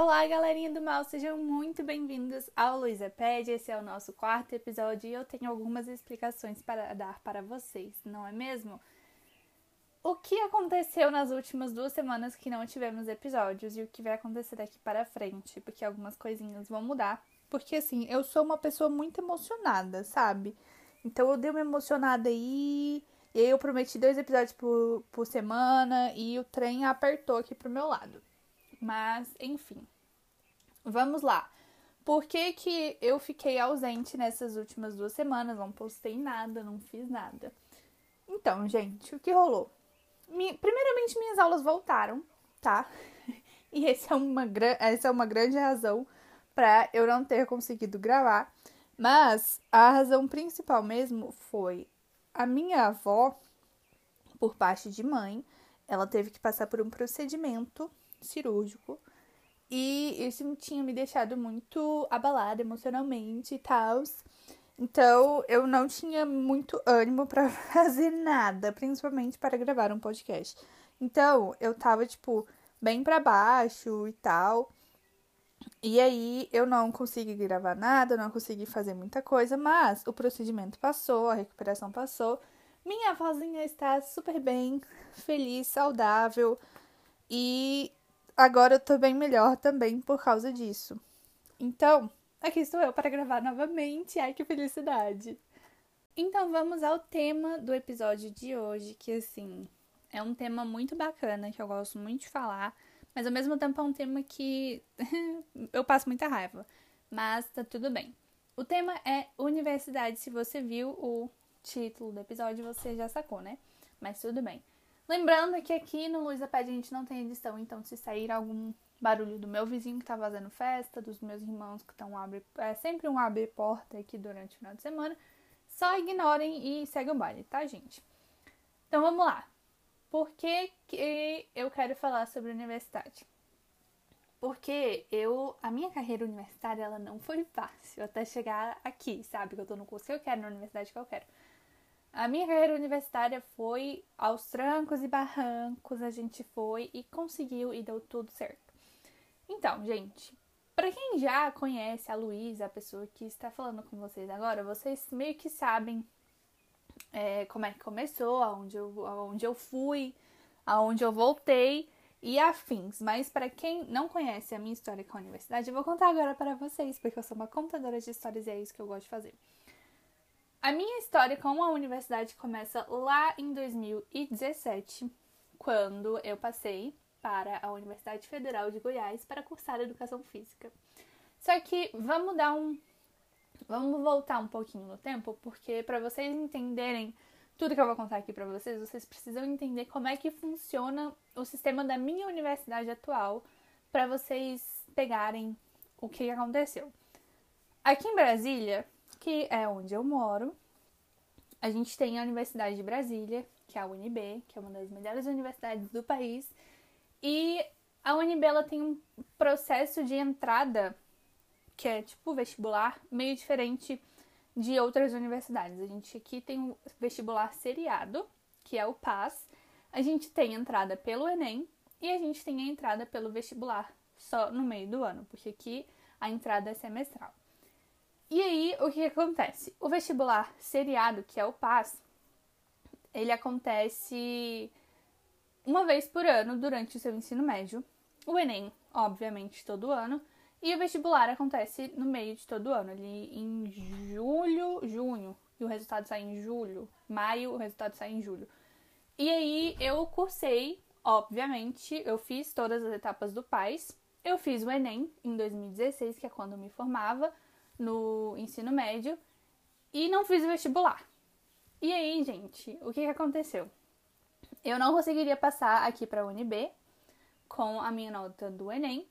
Olá, galerinha do mal, sejam muito bem-vindos ao Luísa Pede. Esse é o nosso quarto episódio e eu tenho algumas explicações para dar para vocês, não é mesmo? O que aconteceu nas últimas duas semanas que não tivemos episódios e o que vai acontecer daqui para frente, porque algumas coisinhas vão mudar. Porque assim, eu sou uma pessoa muito emocionada, sabe? Então eu dei uma emocionada aí. E aí eu prometi dois episódios por, por semana e o trem apertou aqui pro meu lado. Mas, enfim. Vamos lá. Por que, que eu fiquei ausente nessas últimas duas semanas? Não postei nada, não fiz nada. Então, gente, o que rolou? Primeiramente, minhas aulas voltaram, tá? E essa é uma, essa é uma grande razão para eu não ter conseguido gravar. Mas a razão principal mesmo foi a minha avó, por parte de mãe, ela teve que passar por um procedimento cirúrgico. E isso tinha me deixado muito abalada emocionalmente e tal. Então, eu não tinha muito ânimo para fazer nada, principalmente para gravar um podcast. Então, eu tava, tipo, bem para baixo e tal. E aí, eu não consegui gravar nada, não consegui fazer muita coisa, mas o procedimento passou, a recuperação passou. Minha vozinha está super bem, feliz, saudável. E agora eu tô bem melhor também por causa disso. Então, aqui estou eu para gravar novamente. Ai, que felicidade! Então, vamos ao tema do episódio de hoje, que assim, é um tema muito bacana, que eu gosto muito de falar, mas ao mesmo tempo é um tema que eu passo muita raiva. Mas tá tudo bem. O tema é universidade. Se você viu o título do episódio, você já sacou, né? Mas tudo bem. Lembrando que aqui no Luiza Pede a gente não tem edição, então se sair algum barulho do meu vizinho que tá fazendo festa, dos meus irmãos que estão abre, é sempre um abrir porta aqui durante o final de semana, só ignorem e segue o baile, tá, gente? Então vamos lá. Por que, que eu quero falar sobre universidade? Porque eu, a minha carreira universitária, ela não foi fácil até chegar aqui, sabe? Que eu tô no curso que eu quero, na universidade que eu quero. A minha carreira universitária foi aos trancos e barrancos, a gente foi e conseguiu e deu tudo certo. Então, gente, para quem já conhece a Luísa, a pessoa que está falando com vocês agora, vocês meio que sabem é, como é que começou, aonde eu, aonde eu fui, aonde eu voltei e afins. Mas para quem não conhece a minha história com a universidade, eu vou contar agora para vocês, porque eu sou uma contadora de histórias e é isso que eu gosto de fazer. A minha história com a universidade começa lá em 2017, quando eu passei para a Universidade Federal de Goiás para cursar Educação Física. Só que vamos dar um vamos voltar um pouquinho no tempo, porque para vocês entenderem tudo que eu vou contar aqui para vocês, vocês precisam entender como é que funciona o sistema da minha universidade atual para vocês pegarem o que aconteceu. Aqui em Brasília, que é onde eu moro, a gente tem a Universidade de Brasília, que é a UNB, que é uma das melhores universidades do país, e a UNB ela tem um processo de entrada que é tipo vestibular, meio diferente de outras universidades. A gente aqui tem o vestibular seriado, que é o PAS. A gente tem entrada pelo Enem e a gente tem a entrada pelo vestibular só no meio do ano, porque aqui a entrada é semestral. E aí, o que acontece? O vestibular seriado, que é o PAS, ele acontece uma vez por ano durante o seu ensino médio. O Enem, obviamente, todo ano. E o vestibular acontece no meio de todo ano, ali em julho, junho. E o resultado sai em julho. Maio, o resultado sai em julho. E aí eu cursei, obviamente, eu fiz todas as etapas do PAS. Eu fiz o Enem em 2016, que é quando eu me formava no ensino médio e não fiz o vestibular. E aí, gente, o que, que aconteceu? Eu não conseguiria passar aqui para a UNB com a minha nota do Enem,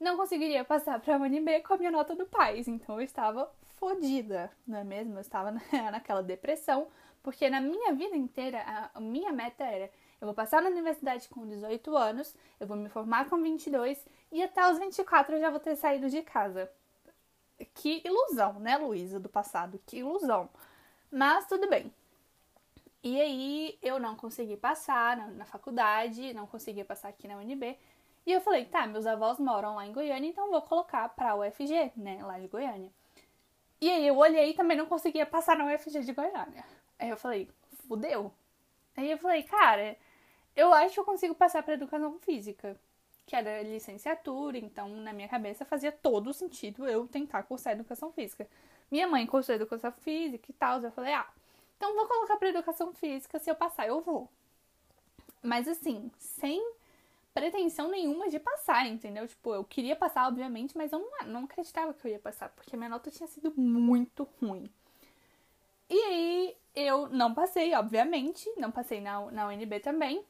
não conseguiria passar para a UNB com a minha nota do PAIS, então eu estava fodida, não é mesmo? Eu estava naquela depressão, porque na minha vida inteira a minha meta era eu vou passar na universidade com 18 anos, eu vou me formar com 22 e até os 24 eu já vou ter saído de casa. Que ilusão, né, Luísa, do passado? Que ilusão. Mas tudo bem. E aí eu não consegui passar na, na faculdade, não conseguia passar aqui na UNB. E eu falei, tá, meus avós moram lá em Goiânia, então vou colocar pra UFG, né, lá de Goiânia. E aí eu olhei e também não conseguia passar na UFG de Goiânia. Aí eu falei, fudeu. Aí eu falei, cara, eu acho que eu consigo passar pra educação física, que era licenciatura, então na minha cabeça fazia todo sentido eu tentar cursar educação física. Minha mãe cursou educação física e tal, eu falei, ah, então vou colocar pra educação física, se eu passar eu vou. Mas assim, sem pretensão nenhuma de passar, entendeu? Tipo, eu queria passar, obviamente, mas eu não, não acreditava que eu ia passar, porque minha nota tinha sido muito ruim. E aí eu não passei, obviamente, não passei na, na UNB também.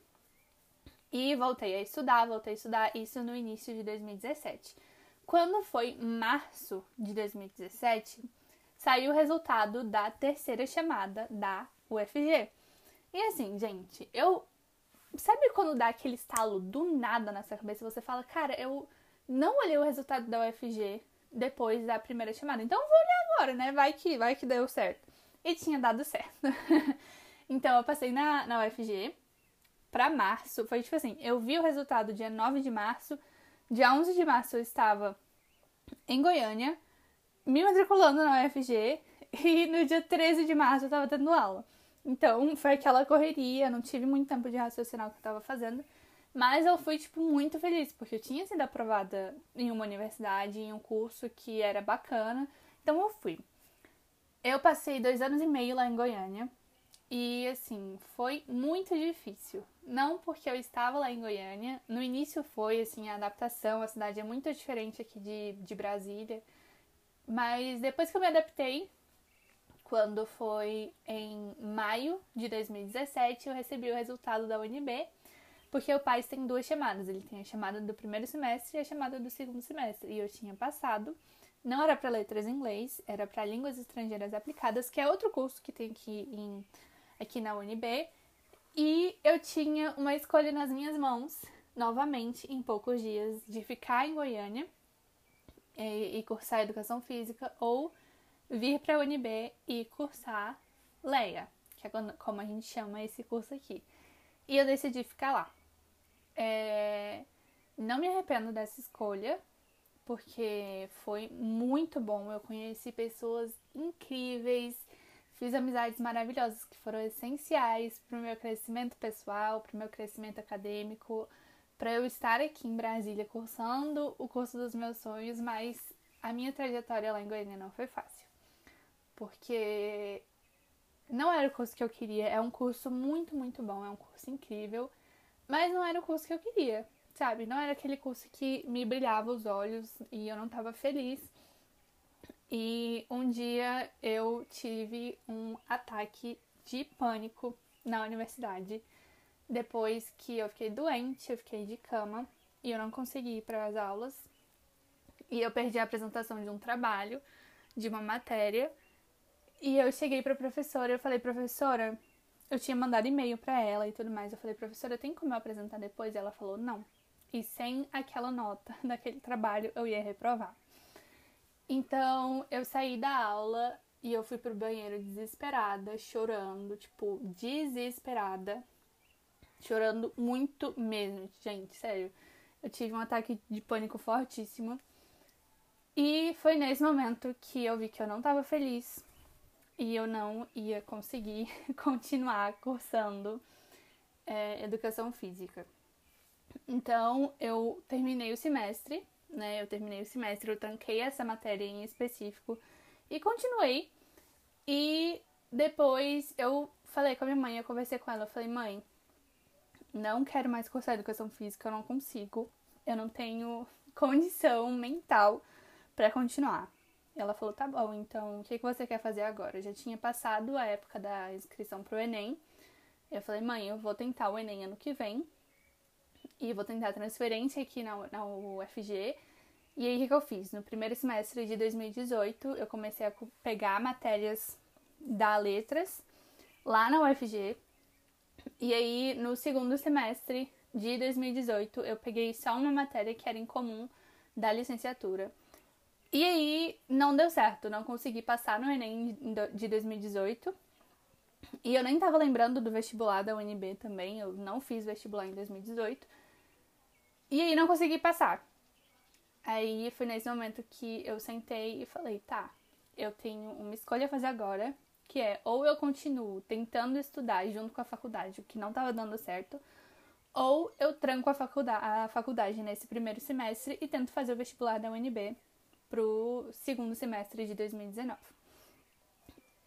E voltei a estudar, voltei a estudar isso no início de 2017. Quando foi março de 2017, saiu o resultado da terceira chamada da UFG. E assim, gente, eu Sabe quando dá aquele estalo do nada na sua cabeça você fala, cara, eu não olhei o resultado da UFG depois da primeira chamada, então vou olhar agora, né? Vai que, vai que deu certo. E tinha dado certo. então eu passei na, na UFG pra março. Foi tipo assim, eu vi o resultado dia 9 de março. Dia 11 de março eu estava em Goiânia, me matriculando na UFG. E no dia 13 de março eu estava tendo aula. Então, foi aquela correria, não tive muito tempo de raciocinar o que eu tava fazendo. Mas eu fui, tipo, muito feliz, porque eu tinha sido aprovada em uma universidade, em um curso que era bacana. Então eu fui. Eu passei dois anos e meio lá em Goiânia. E, assim, foi muito difícil. Não porque eu estava lá em Goiânia. No início foi, assim, a adaptação. A cidade é muito diferente aqui de, de Brasília. Mas depois que eu me adaptei, quando foi em maio de 2017, eu recebi o resultado da UNB, porque o PAIS tem duas chamadas. Ele tem a chamada do primeiro semestre e a chamada do segundo semestre. E eu tinha passado. Não era para letras em inglês, era para línguas estrangeiras aplicadas, que é outro curso que tem aqui, em, aqui na UNB. E eu tinha uma escolha nas minhas mãos, novamente, em poucos dias, de ficar em Goiânia e, e cursar educação física ou vir para a UNB e cursar LEA, que é como a gente chama esse curso aqui. E eu decidi ficar lá. É... Não me arrependo dessa escolha, porque foi muito bom. Eu conheci pessoas incríveis, fiz amizades maravilhosas que foram essenciais para o meu crescimento pessoal, para o meu crescimento acadêmico, para eu estar aqui em Brasília cursando o curso dos meus sonhos, mas a minha trajetória lá em Goiânia não foi fácil porque não era o curso que eu queria. É um curso muito, muito bom, é um curso incrível, mas não era o curso que eu queria, sabe? Não era aquele curso que me brilhava os olhos e eu não estava feliz. E um dia eu tive um ataque de pânico na universidade. Depois que eu fiquei doente, eu fiquei de cama e eu não consegui ir para as aulas. E eu perdi a apresentação de um trabalho, de uma matéria, e eu cheguei pra professora e eu falei, professora, eu tinha mandado e-mail para ela e tudo mais. Eu falei, professora, tem como eu apresentar depois? E ela falou, não. E sem aquela nota daquele trabalho, eu ia reprovar. Então, eu saí da aula e eu fui pro banheiro desesperada, chorando, tipo, desesperada. Chorando muito mesmo, gente, sério. Eu tive um ataque de pânico fortíssimo. E foi nesse momento que eu vi que eu não tava feliz, e eu não ia conseguir continuar cursando é, educação física. Então eu terminei o semestre, né? Eu terminei o semestre, eu tranquei essa matéria em específico e continuei. E depois eu falei com a minha mãe, eu conversei com ela, eu falei, mãe, não quero mais cursar educação física, eu não consigo, eu não tenho condição mental para continuar. Ela falou: tá bom, então o que, que você quer fazer agora? Eu já tinha passado a época da inscrição pro Enem. Eu falei: mãe, eu vou tentar o Enem ano que vem. E vou tentar transferência aqui na, na UFG. E aí, o que, eu fiz? No primeiro semestre de 2018, eu comecei a pegar matérias da Letras lá na UFG. E aí, no segundo semestre de 2018, eu peguei só uma matéria que era em comum da licenciatura. E aí não deu certo, não consegui passar no Enem de 2018. E eu nem tava lembrando do vestibular da UNB também, eu não fiz vestibular em 2018. E aí não consegui passar. Aí foi nesse momento que eu sentei e falei, tá, eu tenho uma escolha a fazer agora, que é ou eu continuo tentando estudar junto com a faculdade, o que não estava dando certo, ou eu tranco a faculdade, a faculdade nesse primeiro semestre e tento fazer o vestibular da UNB pro segundo semestre de 2019.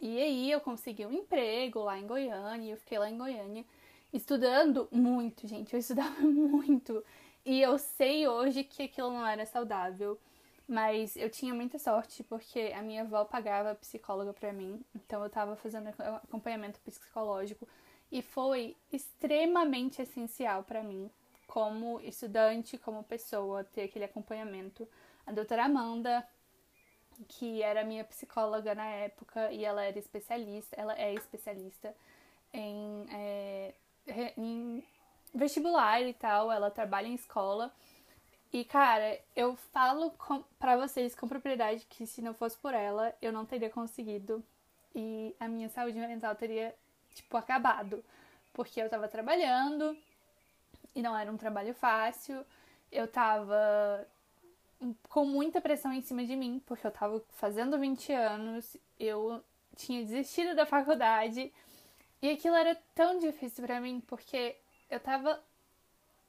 E aí eu consegui um emprego lá em Goiânia, eu fiquei lá em Goiânia estudando muito, gente, eu estudava muito. E eu sei hoje que aquilo não era saudável, mas eu tinha muita sorte porque a minha avó pagava psicóloga para mim, então eu tava fazendo acompanhamento psicológico e foi extremamente essencial para mim, como estudante, como pessoa, ter aquele acompanhamento. A doutora Amanda, que era minha psicóloga na época e ela era especialista, ela é especialista em, é, em vestibular e tal, ela trabalha em escola. E cara, eu falo com, pra vocês com propriedade que se não fosse por ela, eu não teria conseguido e a minha saúde mental teria tipo, acabado. Porque eu tava trabalhando e não era um trabalho fácil. Eu tava com muita pressão em cima de mim, porque eu tava fazendo 20 anos, eu tinha desistido da faculdade. E aquilo era tão difícil para mim, porque eu tava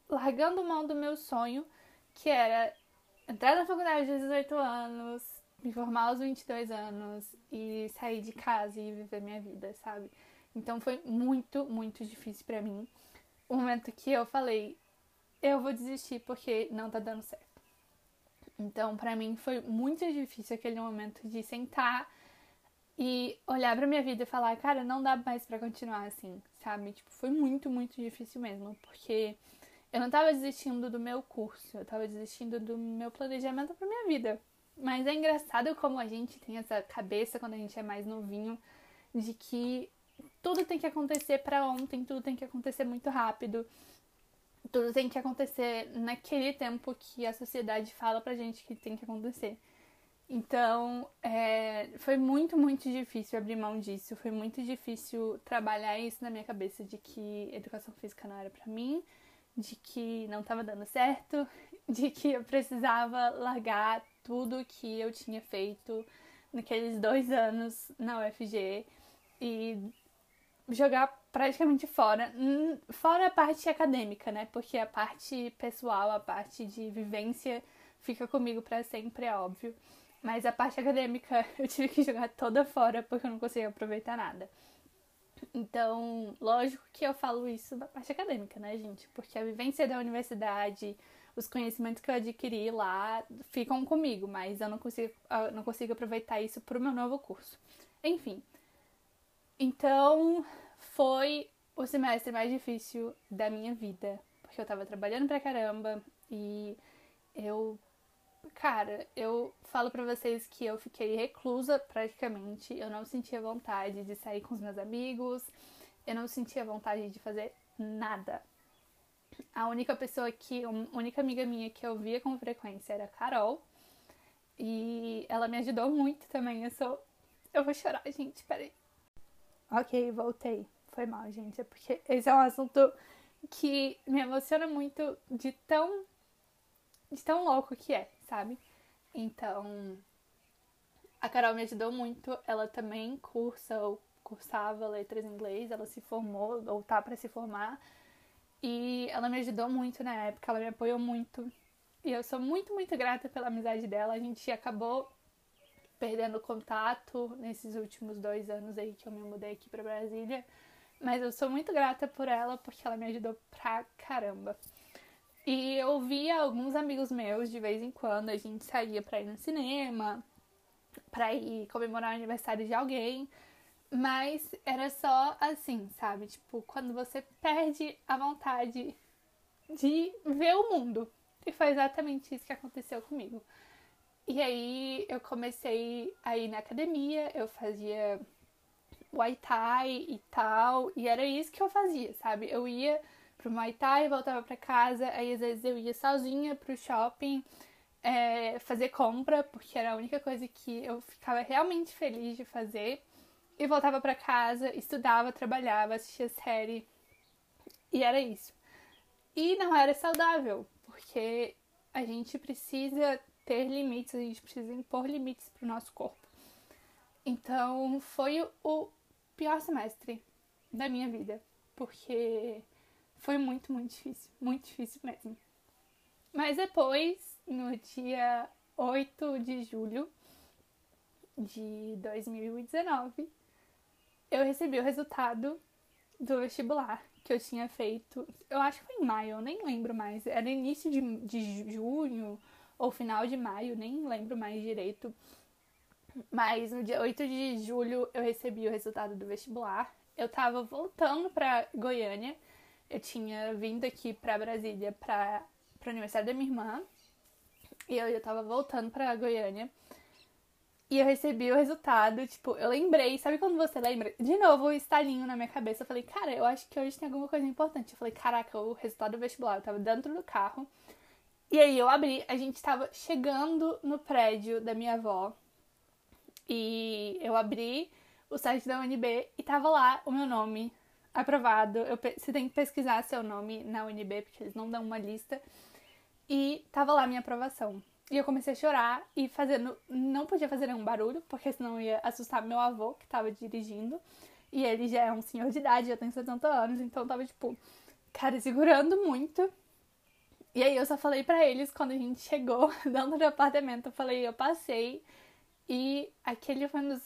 largando mão do meu sonho, que era entrar na faculdade aos 18 anos, me formar aos 22 anos e sair de casa e viver minha vida, sabe? Então foi muito, muito difícil para mim. O momento que eu falei, eu vou desistir porque não tá dando certo. Então, para mim foi muito difícil aquele momento de sentar e olhar para minha vida e falar, cara, não dá mais para continuar assim, sabe? Tipo, foi muito, muito difícil mesmo, porque eu não tava desistindo do meu curso, eu tava desistindo do meu planejamento para minha vida. Mas é engraçado como a gente tem essa cabeça quando a gente é mais novinho de que tudo tem que acontecer para ontem, tudo tem que acontecer muito rápido. Tudo tem que acontecer naquele tempo que a sociedade fala pra gente que tem que acontecer. Então, é, foi muito, muito difícil abrir mão disso. Foi muito difícil trabalhar isso na minha cabeça de que educação física não era para mim, de que não estava dando certo, de que eu precisava largar tudo que eu tinha feito naqueles dois anos na UFG e jogar praticamente fora. Hum, fora a parte acadêmica, né? Porque a parte pessoal, a parte de vivência fica comigo para sempre, é óbvio. Mas a parte acadêmica eu tive que jogar toda fora porque eu não conseguia aproveitar nada. Então, lógico que eu falo isso da parte acadêmica, né, gente? Porque a vivência da universidade, os conhecimentos que eu adquiri lá ficam comigo, mas eu não consigo, eu não consigo aproveitar isso para o meu novo curso. Enfim, então, foi o semestre mais difícil da minha vida, porque eu tava trabalhando pra caramba e eu cara, eu falo para vocês que eu fiquei reclusa praticamente, eu não sentia vontade de sair com os meus amigos, eu não sentia vontade de fazer nada. A única pessoa que, a única amiga minha que eu via com frequência era a Carol. E ela me ajudou muito também. Eu sou. Eu vou chorar, gente, peraí. Ok, voltei. Foi mal, gente. É porque esse é um assunto que me emociona muito de tão. de tão louco que é, sabe? Então. A Carol me ajudou muito. Ela também cursa ou cursava letras em inglês. Ela se formou ou tá para se formar. E ela me ajudou muito na época. Ela me apoiou muito. E eu sou muito, muito grata pela amizade dela. A gente acabou perdendo contato nesses últimos dois anos aí que eu me mudei aqui para Brasília. Mas eu sou muito grata por ela porque ela me ajudou pra caramba. E eu via alguns amigos meus de vez em quando, a gente saía pra ir no cinema, pra ir comemorar o aniversário de alguém. Mas era só assim, sabe? Tipo, quando você perde a vontade de ver o mundo. E foi exatamente isso que aconteceu comigo. E aí eu comecei a ir na academia, eu fazia Muay Thai e tal, e era isso que eu fazia, sabe? Eu ia pro Muay Thai, voltava para casa, aí às vezes eu ia sozinha pro shopping é, fazer compra, porque era a única coisa que eu ficava realmente feliz de fazer, e voltava para casa, estudava, trabalhava, assistia série, e era isso. E não era saudável, porque a gente precisa ter limites, a gente precisa impor limites para o nosso corpo. Então, foi o pior semestre da minha vida, porque foi muito, muito difícil, muito difícil mesmo. Mas depois, no dia 8 de julho de 2019, eu recebi o resultado do vestibular que eu tinha feito. Eu acho que foi em maio, eu nem lembro mais. Era início de, de junho ou final de maio, nem lembro mais direito. Mas no dia 8 de julho eu recebi o resultado do vestibular. Eu tava voltando pra Goiânia. Eu tinha vindo aqui pra Brasília pra, pra aniversário da minha irmã. E eu, eu tava voltando pra Goiânia. E eu recebi o resultado, tipo, eu lembrei, sabe quando você lembra? De novo, o estalinho na minha cabeça. Eu falei, cara, eu acho que hoje tem alguma coisa importante. Eu falei, caraca, o resultado do vestibular. Eu tava dentro do carro. E aí eu abri, a gente tava chegando no prédio da minha avó. E eu abri o site da UNB e tava lá o meu nome aprovado. Eu, você tem que pesquisar seu nome na UNB, porque eles não dão uma lista. E tava lá minha aprovação. E eu comecei a chorar e fazendo. Não podia fazer nenhum barulho, porque senão ia assustar meu avô, que tava dirigindo. E ele já é um senhor de idade, já tem 70 anos, então tava, tipo, cara, segurando muito. E aí eu só falei para eles quando a gente chegou dentro do apartamento, eu falei, eu passei. E aquele foi um dos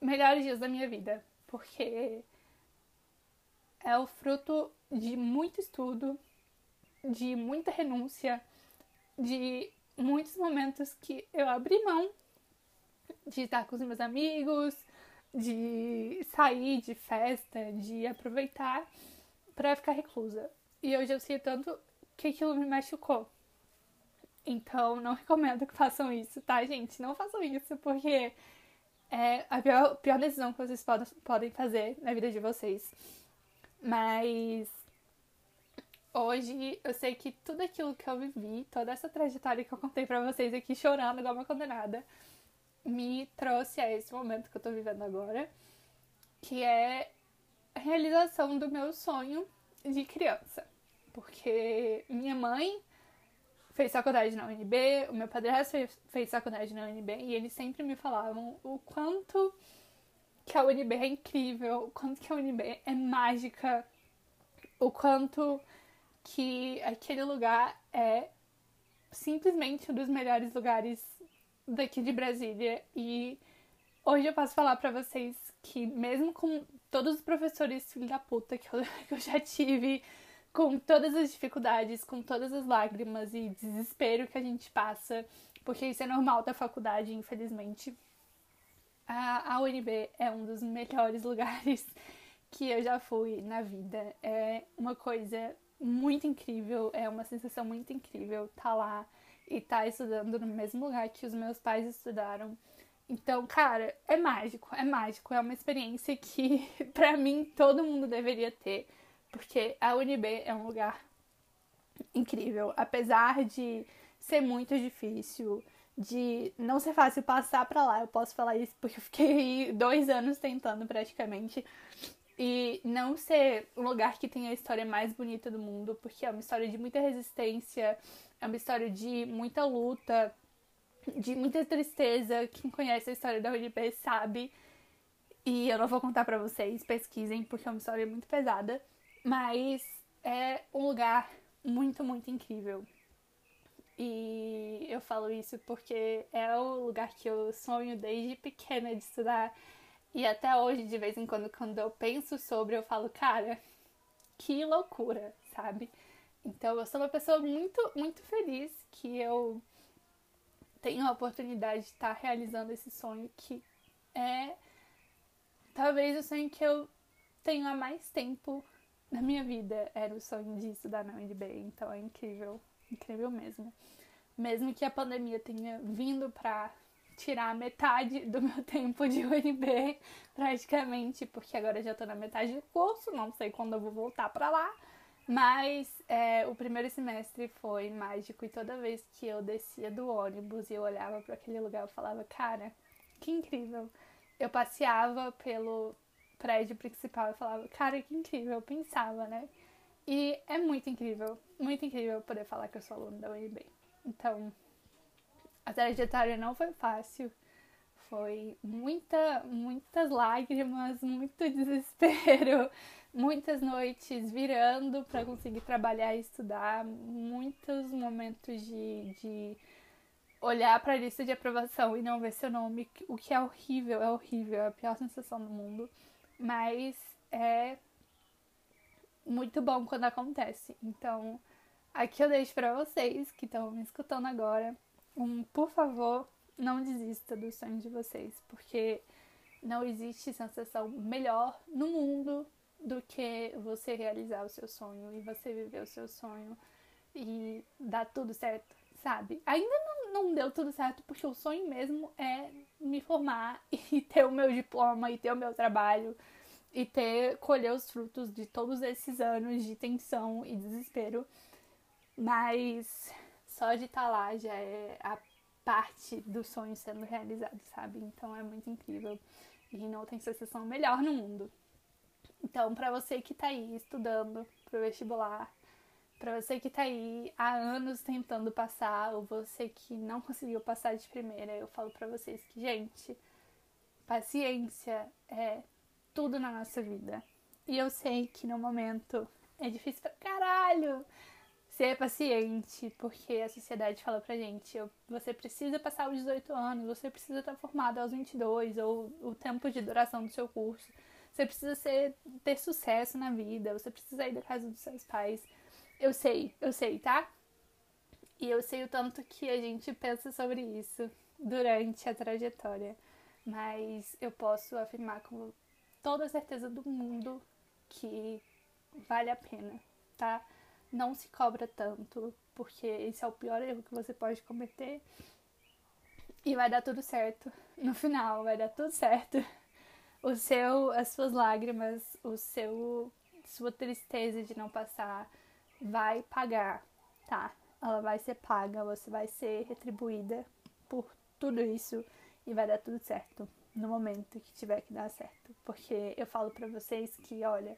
melhores dias da minha vida, porque é o fruto de muito estudo, de muita renúncia, de muitos momentos que eu abri mão de estar com os meus amigos, de sair de festa, de aproveitar para ficar reclusa. E hoje eu sei tanto que aquilo me machucou. Então, não recomendo que façam isso, tá, gente? Não façam isso, porque é a pior, pior decisão que vocês podem, fazer na vida de vocês. Mas hoje eu sei que tudo aquilo que eu vivi, toda essa trajetória que eu contei para vocês aqui chorando igual uma condenada, me trouxe a esse momento que eu tô vivendo agora, que é a realização do meu sonho de criança. Porque minha mãe fez faculdade na UNB, o meu padrasto fez faculdade na UNB e eles sempre me falavam o quanto que a UNB é incrível, o quanto que a UNB é mágica, o quanto que aquele lugar é simplesmente um dos melhores lugares daqui de Brasília e hoje eu posso falar para vocês que mesmo com todos os professores filho da puta que eu, que eu já tive, com todas as dificuldades, com todas as lágrimas e desespero que a gente passa, porque isso é normal da faculdade, infelizmente. A, a UNB é um dos melhores lugares que eu já fui na vida. É uma coisa muito incrível, é uma sensação muito incrível estar tá lá e estar tá estudando no mesmo lugar que os meus pais estudaram. Então, cara, é mágico, é mágico, é uma experiência que para mim todo mundo deveria ter, porque a UNB é um lugar incrível, apesar de ser muito difícil, de não ser fácil passar para lá. Eu posso falar isso porque eu fiquei dois anos tentando praticamente. E não ser um lugar que tem a história mais bonita do mundo, porque é uma história de muita resistência, é uma história de muita luta, de muita tristeza. Quem conhece a história da UNB sabe. E eu não vou contar para vocês, pesquisem, porque é uma história muito pesada. Mas é um lugar muito, muito incrível. E eu falo isso porque é o lugar que eu sonho desde pequena de estudar e até hoje, de vez em quando, quando eu penso sobre, eu falo, cara, que loucura, sabe? Então eu sou uma pessoa muito, muito feliz que eu tenho a oportunidade de estar realizando esse sonho que é talvez o sonho que eu tenho há mais tempo na minha vida. Era o sonho de estudar na UNB, então é incrível, incrível mesmo. Mesmo que a pandemia tenha vindo pra tirar metade do meu tempo de UNB, praticamente, porque agora já tô na metade do curso, não sei quando eu vou voltar para lá. Mas é, o primeiro semestre foi mágico e toda vez que eu descia do ônibus e eu olhava para aquele lugar, eu falava, cara, que incrível. Eu passeava pelo prédio principal e falava, cara, que incrível, eu pensava, né? E é muito incrível, muito incrível poder falar que eu sou aluna da UNB. Então, a trajetória não foi fácil. Foi muita, muitas lágrimas, muito desespero, muitas noites virando para conseguir trabalhar e estudar, muitos momentos de, de olhar para a lista de aprovação e não ver seu nome, o que é horrível, é horrível, é a pior sensação do mundo. Mas é muito bom quando acontece. Então, aqui eu deixo para vocês que estão me escutando agora, um por favor, não desista dos sonhos de vocês, porque não existe sensação melhor no mundo do que você realizar o seu sonho e você viver o seu sonho e dar tudo certo, sabe? Ainda não, não deu tudo certo porque o sonho mesmo é me formar e ter o meu diploma e ter o meu trabalho e ter colher os frutos de todos esses anos de tensão e desespero. Mas só de estar tá lá já é a parte do sonho sendo realizado, sabe? Então é muito incrível e não tem sensação melhor no mundo. Então, para você que tá aí estudando pro vestibular, para você que tá aí há anos tentando passar, ou você que não conseguiu passar de primeira, eu falo para vocês que, gente, paciência é tudo na nossa vida. E eu sei que no momento é difícil pra caralho ser paciente, porque a sociedade fala pra gente, você precisa passar os 18 anos, você precisa estar formado aos 22, ou o tempo de duração do seu curso. Você precisa ser, ter sucesso na vida, você precisa ir da casa dos seus pais. Eu sei, eu sei, tá? E eu sei o tanto que a gente pensa sobre isso durante a trajetória. Mas eu posso afirmar com toda a certeza do mundo que vale a pena, tá? Não se cobra tanto, porque esse é o pior erro que você pode cometer. E vai dar tudo certo. No final, vai dar tudo certo. O seu, as suas lágrimas, o seu, sua tristeza de não passar vai pagar, tá? Ela vai ser paga, você vai ser retribuída por tudo isso e vai dar tudo certo no momento que tiver que dar certo. Porque eu falo para vocês que, olha,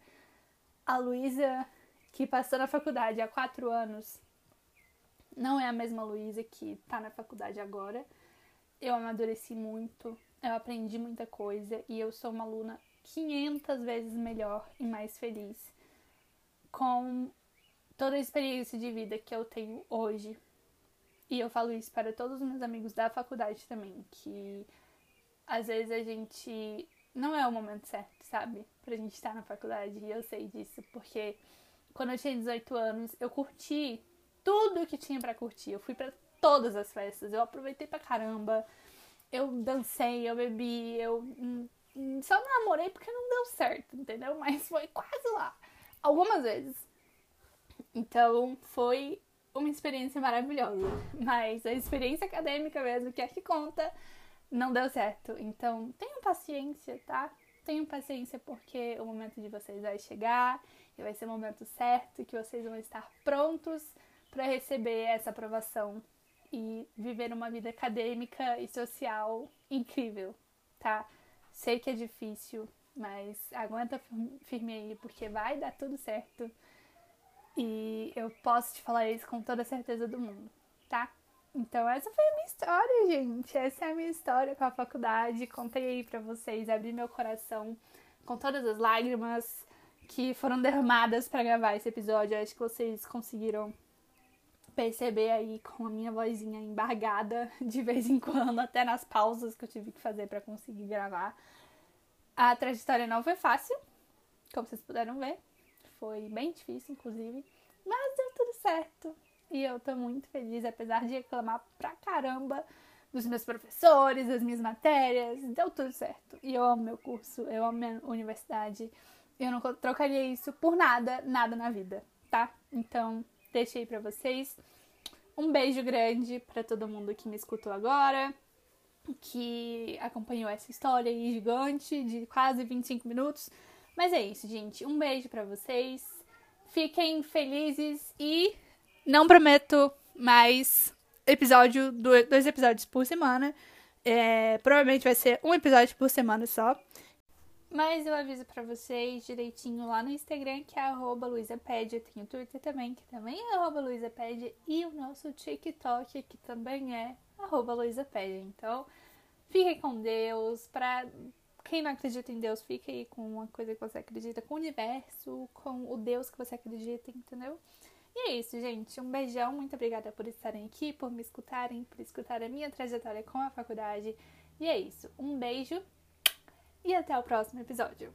a Luísa que passou na faculdade há quatro anos não é a mesma Luísa que tá na faculdade agora. Eu amadureci muito, eu aprendi muita coisa e eu sou uma aluna 500 vezes melhor e mais feliz com toda a experiência de vida que eu tenho hoje. E eu falo isso para todos os meus amigos da faculdade também, que às vezes a gente não é o momento certo, sabe? Pra gente estar na faculdade. E eu sei disso, porque quando eu tinha 18 anos, eu curti tudo que tinha para curtir. Eu fui para todas as festas, eu aproveitei pra caramba. Eu dancei, eu bebi, eu hum, só namorei porque não deu certo, entendeu? Mas foi quase lá. Algumas vezes. Então foi uma experiência maravilhosa. Mas a experiência acadêmica mesmo, que é que conta, não deu certo. Então tenham paciência, tá? Tenham paciência porque o momento de vocês vai chegar e vai ser o momento certo que vocês vão estar prontos para receber essa aprovação e viver uma vida acadêmica e social incrível, tá? Sei que é difícil, mas aguenta firme aí porque vai dar tudo certo. E eu posso te falar isso com toda a certeza do mundo, tá? Então essa foi a minha história, gente. Essa é a minha história com a faculdade. Contei aí pra vocês, abri meu coração com todas as lágrimas que foram derramadas para gravar esse episódio. Acho que vocês conseguiram perceber aí com a minha vozinha embargada de vez em quando, até nas pausas que eu tive que fazer para conseguir gravar. A trajetória não foi fácil, como vocês puderam ver. Foi bem difícil, inclusive, mas deu tudo certo. E eu tô muito feliz, apesar de reclamar pra caramba dos meus professores, das minhas matérias, deu tudo certo. E eu amo meu curso, eu amo minha universidade. Eu não trocaria isso por nada, nada na vida, tá? Então, deixei para vocês. Um beijo grande para todo mundo que me escutou agora, que acompanhou essa história aí gigante de quase 25 minutos. Mas é isso, gente. Um beijo para vocês. Fiquem felizes e não prometo mais episódio, dois episódios por semana. É, provavelmente vai ser um episódio por semana só. Mas eu aviso para vocês direitinho lá no Instagram, que é arroba luisaped. Eu tenho o Twitter também, que também é arroba. E o nosso TikTok, que também é arroba. Então, fiquem com Deus. Pra quem não acredita em Deus, fique aí com uma coisa que você acredita, com o universo, com o Deus que você acredita, entendeu? E é isso, gente. Um beijão. Muito obrigada por estarem aqui, por me escutarem, por escutar a minha trajetória com a faculdade. E é isso. Um beijo e até o próximo episódio.